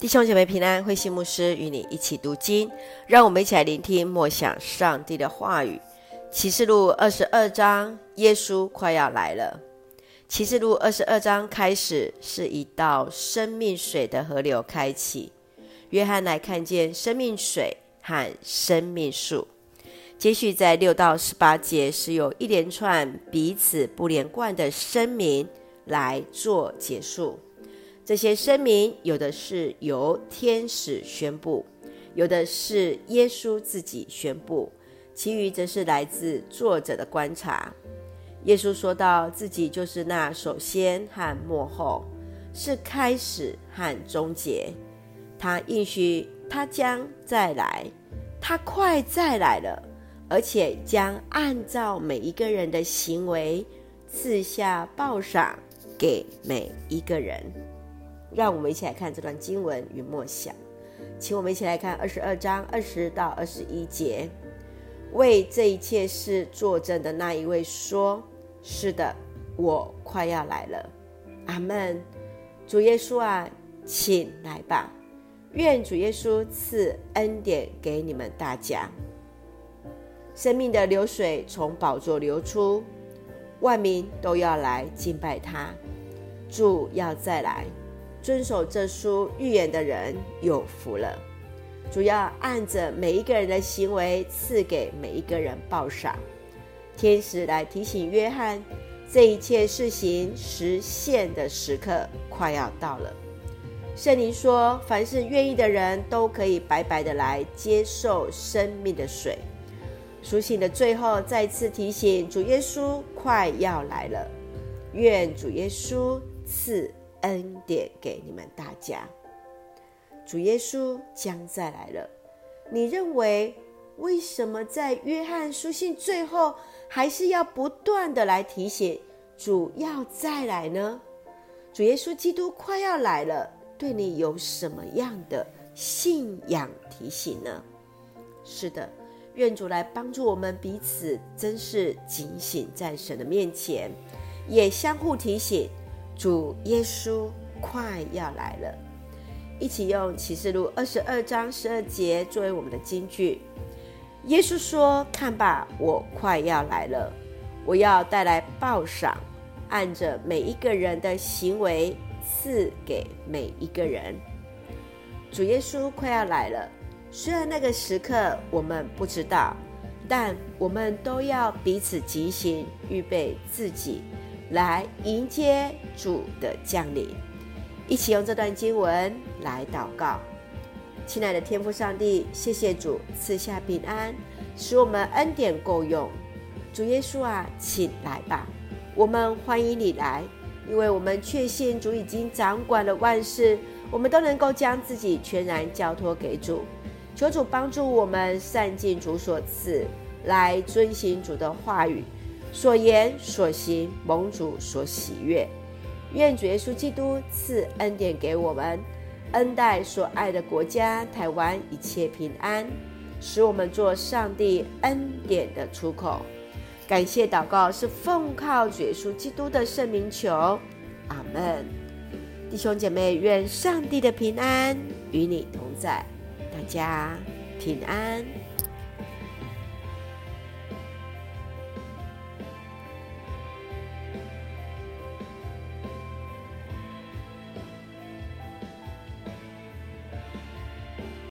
弟兄姐妹平安，慧馨牧师与你一起读经，让我们一起来聆听默想上帝的话语。启示录二十二章，耶稣快要来了。启示录二十二章开始是一道生命水的河流开启，约翰来看见生命水和生命树。接续在六到十八节是由一连串彼此不连贯的声明来做结束。这些声明，有的是由天使宣布，有的是耶稣自己宣布，其余则是来自作者的观察。耶稣说到自己就是那首先和幕后，是开始和终结。他应许他将再来，他快再来了，而且将按照每一个人的行为赐下报赏给每一个人。让我们一起来看这段经文与默想，请我们一起来看二十二章二十到二十一节。为这一切事作证的那一位说：“是的，我快要来了。”阿门。主耶稣啊，请来吧。愿主耶稣赐恩典给你们大家。生命的流水从宝座流出，万民都要来敬拜他。主要再来。遵守这书预言的人有福了。主要按着每一个人的行为赐给每一个人报赏。天使来提醒约翰，这一切事情实现的时刻快要到了。圣灵说，凡是愿意的人都可以白白的来接受生命的水。书信的最后再次提醒，主耶稣快要来了。愿主耶稣赐。恩典给你们大家，主耶稣将再来了。你认为为什么在约翰书信最后还是要不断的来提醒主要再来呢？主耶稣基督快要来了，对你有什么样的信仰提醒呢？是的，愿主来帮助我们彼此，真是警醒在神的面前，也相互提醒。主耶稣快要来了，一起用启示录二十二章十二节作为我们的金句。耶稣说：“看吧，我快要来了，我要带来报赏，按着每一个人的行为赐给每一个人。”主耶稣快要来了，虽然那个时刻我们不知道，但我们都要彼此提醒，预备自己。来迎接主的降临，一起用这段经文来祷告。亲爱的天父上帝，谢谢主赐下平安，使我们恩典够用。主耶稣啊，请来吧，我们欢迎你来，因为我们确信主已经掌管了万事，我们都能够将自己全然交托给主。求主帮助我们善尽主所赐，来遵行主的话语。所言所行，蒙主所喜悦。愿主耶稣基督赐恩典给我们，恩待所爱的国家台湾一切平安，使我们做上帝恩典的出口。感谢祷告是奉靠主耶稣基督的圣名求，阿门。弟兄姐妹，愿上帝的平安与你同在，大家平安。